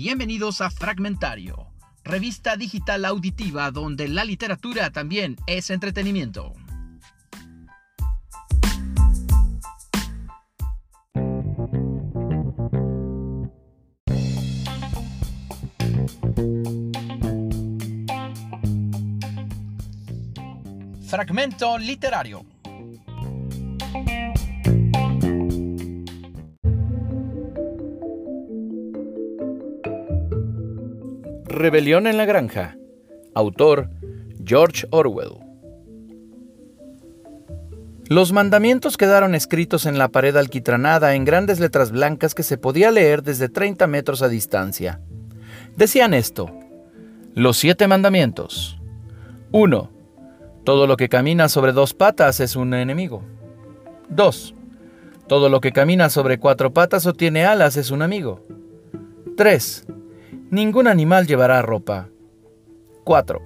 Bienvenidos a Fragmentario, revista digital auditiva donde la literatura también es entretenimiento. Fragmento literario. Rebelión en la Granja. Autor George Orwell. Los mandamientos quedaron escritos en la pared alquitranada en grandes letras blancas que se podía leer desde 30 metros a distancia. Decían esto. Los siete mandamientos. 1. Todo lo que camina sobre dos patas es un enemigo. 2. Todo lo que camina sobre cuatro patas o tiene alas es un amigo. 3. Ningún animal llevará ropa. 4.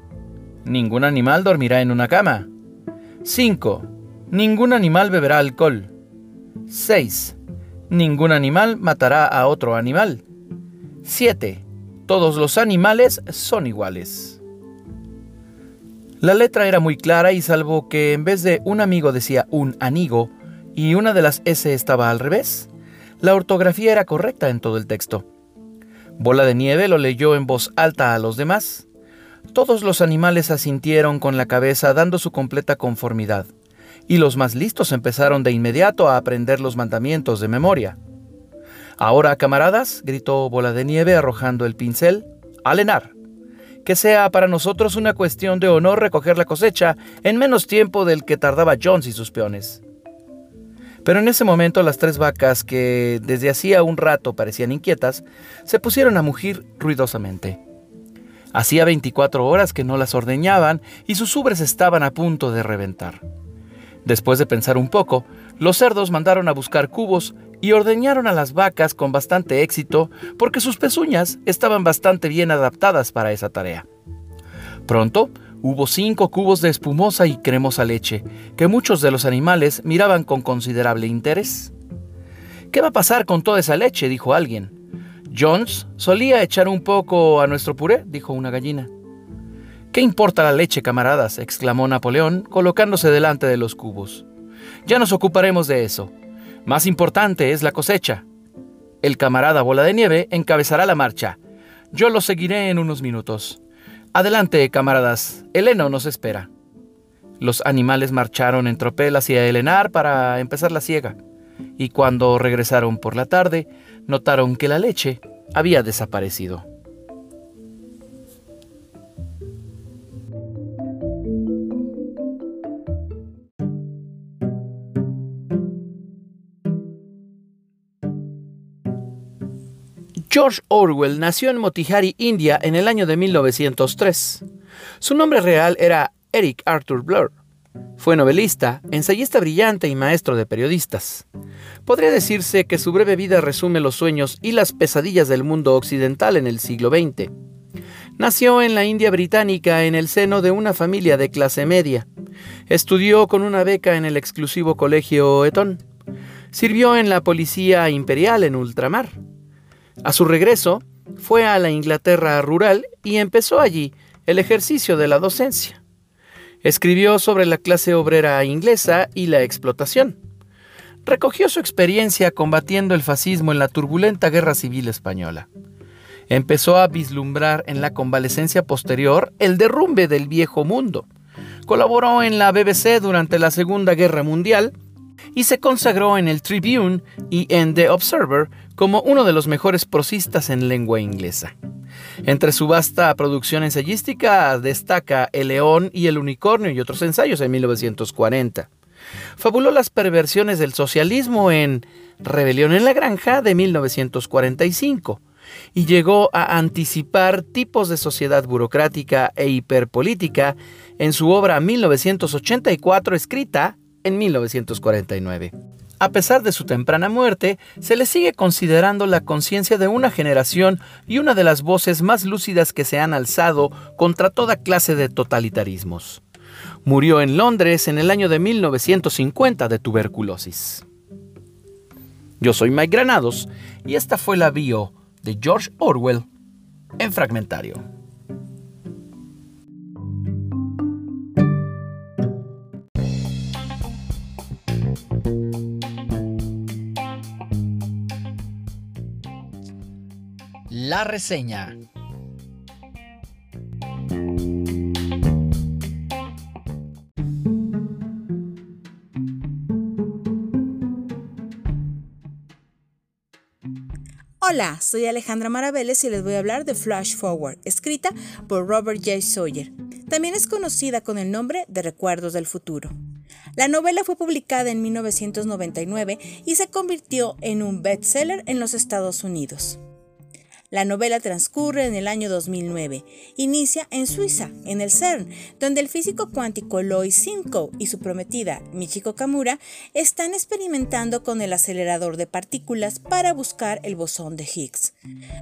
Ningún animal dormirá en una cama. 5. Ningún animal beberá alcohol. 6. Ningún animal matará a otro animal. 7. Todos los animales son iguales. La letra era muy clara y salvo que en vez de un amigo decía un anigo y una de las S estaba al revés, la ortografía era correcta en todo el texto. Bola de Nieve lo leyó en voz alta a los demás. Todos los animales asintieron con la cabeza dando su completa conformidad, y los más listos empezaron de inmediato a aprender los mandamientos de memoria. Ahora, camaradas, gritó Bola de Nieve arrojando el pincel, alenar. Que sea para nosotros una cuestión de honor recoger la cosecha en menos tiempo del que tardaba Jones y sus peones. Pero en ese momento las tres vacas, que desde hacía un rato parecían inquietas, se pusieron a mugir ruidosamente. Hacía 24 horas que no las ordeñaban y sus ubres estaban a punto de reventar. Después de pensar un poco, los cerdos mandaron a buscar cubos y ordeñaron a las vacas con bastante éxito porque sus pezuñas estaban bastante bien adaptadas para esa tarea. Pronto, Hubo cinco cubos de espumosa y cremosa leche, que muchos de los animales miraban con considerable interés. ¿Qué va a pasar con toda esa leche? dijo alguien. Jones solía echar un poco a nuestro puré, dijo una gallina. ¿Qué importa la leche, camaradas? exclamó Napoleón, colocándose delante de los cubos. Ya nos ocuparemos de eso. Más importante es la cosecha. El camarada Bola de Nieve encabezará la marcha. Yo lo seguiré en unos minutos. Adelante, camaradas, el heno nos espera. Los animales marcharon en tropel hacia el Enar para empezar la siega, y cuando regresaron por la tarde, notaron que la leche había desaparecido. George Orwell nació en Motihari, India, en el año de 1903. Su nombre real era Eric Arthur Blur. Fue novelista, ensayista brillante y maestro de periodistas. Podría decirse que su breve vida resume los sueños y las pesadillas del mundo occidental en el siglo XX. Nació en la India británica en el seno de una familia de clase media. Estudió con una beca en el exclusivo colegio Eton. Sirvió en la policía imperial en ultramar a su regreso, fue a la Inglaterra rural y empezó allí el ejercicio de la docencia. Escribió sobre la clase obrera inglesa y la explotación. Recogió su experiencia combatiendo el fascismo en la turbulenta Guerra Civil Española. Empezó a vislumbrar en la convalecencia posterior el derrumbe del viejo mundo. Colaboró en la BBC durante la Segunda Guerra Mundial y se consagró en el Tribune y en The Observer como uno de los mejores prosistas en lengua inglesa. Entre su vasta producción ensayística destaca El león y el unicornio y otros ensayos en 1940. Fabuló las perversiones del socialismo en Rebelión en la Granja de 1945 y llegó a anticipar tipos de sociedad burocrática e hiperpolítica en su obra 1984 escrita en 1949. A pesar de su temprana muerte, se le sigue considerando la conciencia de una generación y una de las voces más lúcidas que se han alzado contra toda clase de totalitarismos. Murió en Londres en el año de 1950 de tuberculosis. Yo soy Mike Granados y esta fue la bio de George Orwell en Fragmentario. La reseña. Hola, soy Alejandra Maraveles y les voy a hablar de Flash Forward, escrita por Robert J. Sawyer. También es conocida con el nombre de Recuerdos del Futuro. La novela fue publicada en 1999 y se convirtió en un bestseller en los Estados Unidos. La novela transcurre en el año 2009. Inicia en Suiza, en el CERN, donde el físico cuántico Lois Simcoe y su prometida Michiko Kamura están experimentando con el acelerador de partículas para buscar el bosón de Higgs.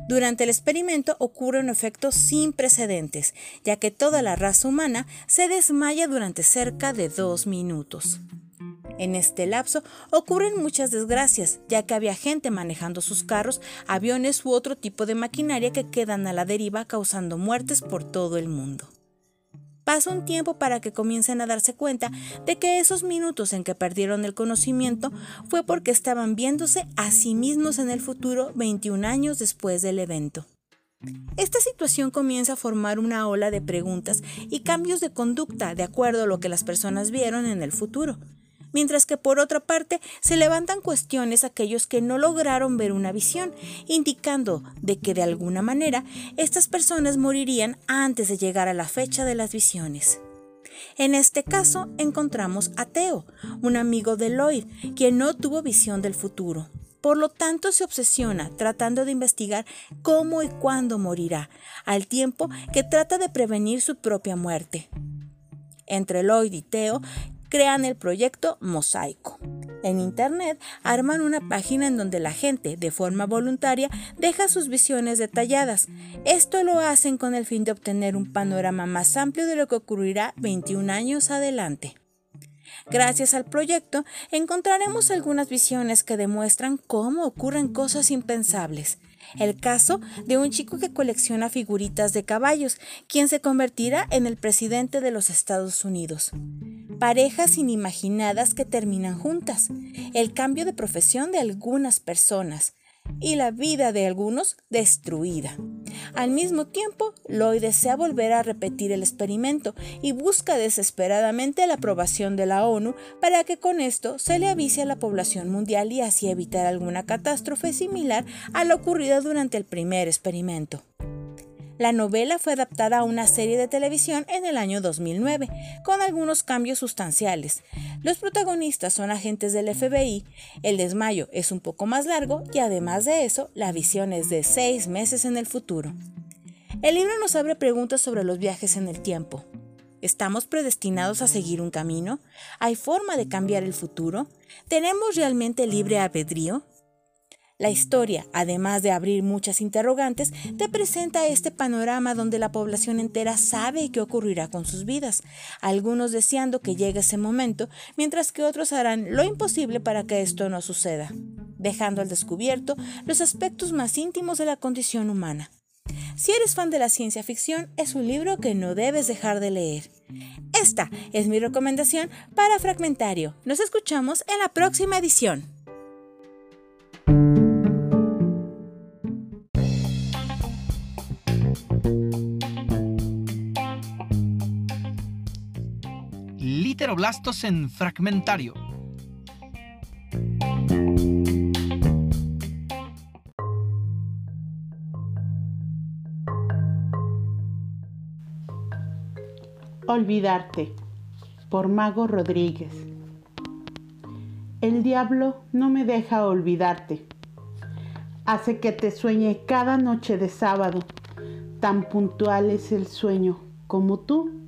Durante el experimento ocurre un efecto sin precedentes, ya que toda la raza humana se desmaya durante cerca de dos minutos. En este lapso ocurren muchas desgracias, ya que había gente manejando sus carros, aviones u otro tipo de maquinaria que quedan a la deriva causando muertes por todo el mundo. Pasa un tiempo para que comiencen a darse cuenta de que esos minutos en que perdieron el conocimiento fue porque estaban viéndose a sí mismos en el futuro 21 años después del evento. Esta situación comienza a formar una ola de preguntas y cambios de conducta de acuerdo a lo que las personas vieron en el futuro mientras que por otra parte se levantan cuestiones aquellos que no lograron ver una visión, indicando de que de alguna manera estas personas morirían antes de llegar a la fecha de las visiones. En este caso encontramos a Teo, un amigo de Lloyd, quien no tuvo visión del futuro. Por lo tanto, se obsesiona tratando de investigar cómo y cuándo morirá, al tiempo que trata de prevenir su propia muerte. Entre Lloyd y Teo crean el proyecto Mosaico. En Internet arman una página en donde la gente, de forma voluntaria, deja sus visiones detalladas. Esto lo hacen con el fin de obtener un panorama más amplio de lo que ocurrirá 21 años adelante. Gracias al proyecto encontraremos algunas visiones que demuestran cómo ocurren cosas impensables. El caso de un chico que colecciona figuritas de caballos, quien se convertirá en el presidente de los Estados Unidos. Parejas inimaginadas que terminan juntas, el cambio de profesión de algunas personas. Y la vida de algunos destruida. Al mismo tiempo, Lloyd desea volver a repetir el experimento y busca desesperadamente la aprobación de la ONU para que con esto se le avise a la población mundial y así evitar alguna catástrofe similar a la ocurrida durante el primer experimento. La novela fue adaptada a una serie de televisión en el año 2009, con algunos cambios sustanciales. Los protagonistas son agentes del FBI, el desmayo es un poco más largo y además de eso, la visión es de seis meses en el futuro. El libro nos abre preguntas sobre los viajes en el tiempo. ¿Estamos predestinados a seguir un camino? ¿Hay forma de cambiar el futuro? ¿Tenemos realmente libre albedrío? La historia, además de abrir muchas interrogantes, te presenta este panorama donde la población entera sabe qué ocurrirá con sus vidas, algunos deseando que llegue ese momento, mientras que otros harán lo imposible para que esto no suceda, dejando al descubierto los aspectos más íntimos de la condición humana. Si eres fan de la ciencia ficción, es un libro que no debes dejar de leer. Esta es mi recomendación para Fragmentario. Nos escuchamos en la próxima edición. En fragmentario. Olvidarte por Mago Rodríguez. El diablo no me deja olvidarte. Hace que te sueñe cada noche de sábado. Tan puntual es el sueño como tú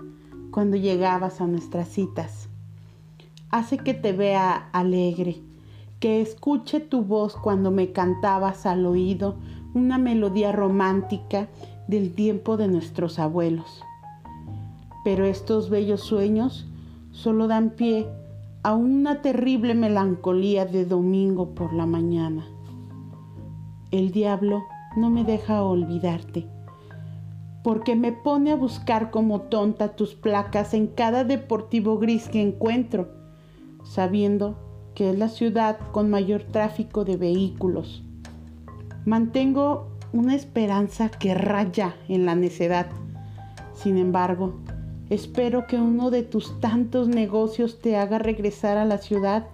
cuando llegabas a nuestras citas. Hace que te vea alegre, que escuche tu voz cuando me cantabas al oído una melodía romántica del tiempo de nuestros abuelos. Pero estos bellos sueños solo dan pie a una terrible melancolía de domingo por la mañana. El diablo no me deja olvidarte. Porque me pone a buscar como tonta tus placas en cada deportivo gris que encuentro, sabiendo que es la ciudad con mayor tráfico de vehículos. Mantengo una esperanza que raya en la necedad. Sin embargo, espero que uno de tus tantos negocios te haga regresar a la ciudad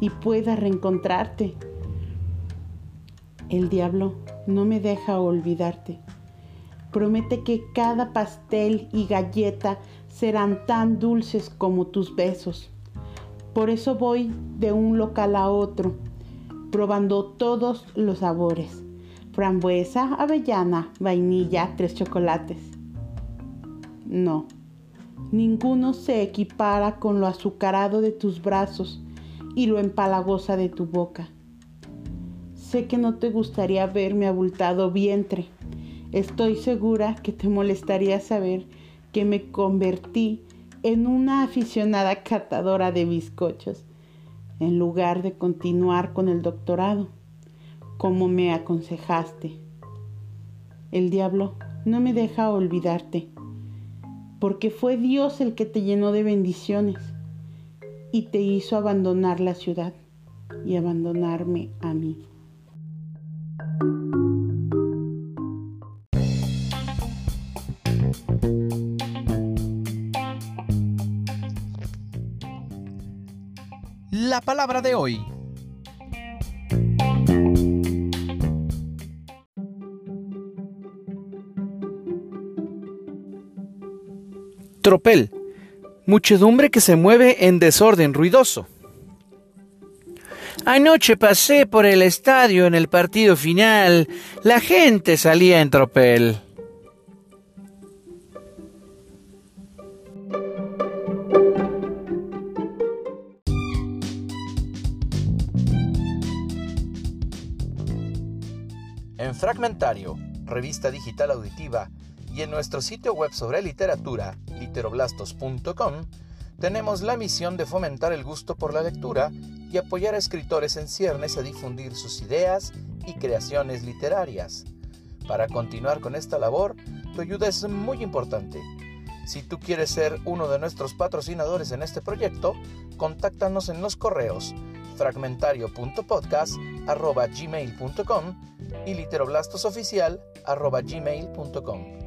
y pueda reencontrarte. El diablo no me deja olvidarte. Promete que cada pastel y galleta serán tan dulces como tus besos. Por eso voy de un local a otro, probando todos los sabores. Frambuesa, avellana, vainilla, tres chocolates. No, ninguno se equipara con lo azucarado de tus brazos y lo empalagosa de tu boca. Sé que no te gustaría ver mi abultado vientre. Estoy segura que te molestaría saber que me convertí en una aficionada catadora de bizcochos en lugar de continuar con el doctorado como me aconsejaste. El diablo no me deja olvidarte, porque fue Dios el que te llenó de bendiciones y te hizo abandonar la ciudad y abandonarme a mí. La palabra de hoy. Tropel. Muchedumbre que se mueve en desorden ruidoso. Anoche pasé por el estadio en el partido final. La gente salía en tropel. Fragmentario, revista digital auditiva, y en nuestro sitio web sobre literatura, literoblastos.com, tenemos la misión de fomentar el gusto por la lectura y apoyar a escritores en ciernes a difundir sus ideas y creaciones literarias. Para continuar con esta labor, tu ayuda es muy importante. Si tú quieres ser uno de nuestros patrocinadores en este proyecto, contáctanos en los correos fragmentario.podcast.gmail.com y literoblastosoficial.gmail.com.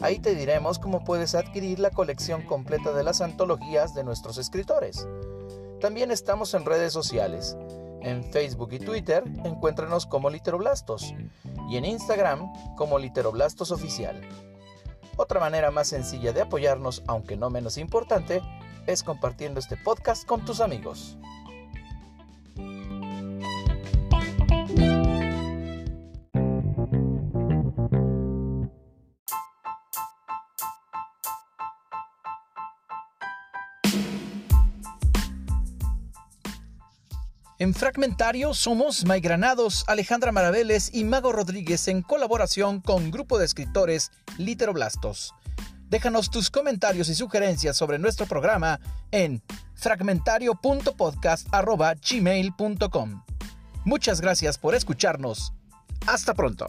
Ahí te diremos cómo puedes adquirir la colección completa de las antologías de nuestros escritores. También estamos en redes sociales. En Facebook y Twitter encuéntranos como Literoblastos y en Instagram como Literoblastos Oficial. Otra manera más sencilla de apoyarnos, aunque no menos importante, es compartiendo este podcast con tus amigos. En Fragmentario somos May Granados, Alejandra Maraveles y Mago Rodríguez en colaboración con Grupo de Escritores Literoblastos. Déjanos tus comentarios y sugerencias sobre nuestro programa en fragmentario.podcast.gmail.com. Muchas gracias por escucharnos. Hasta pronto.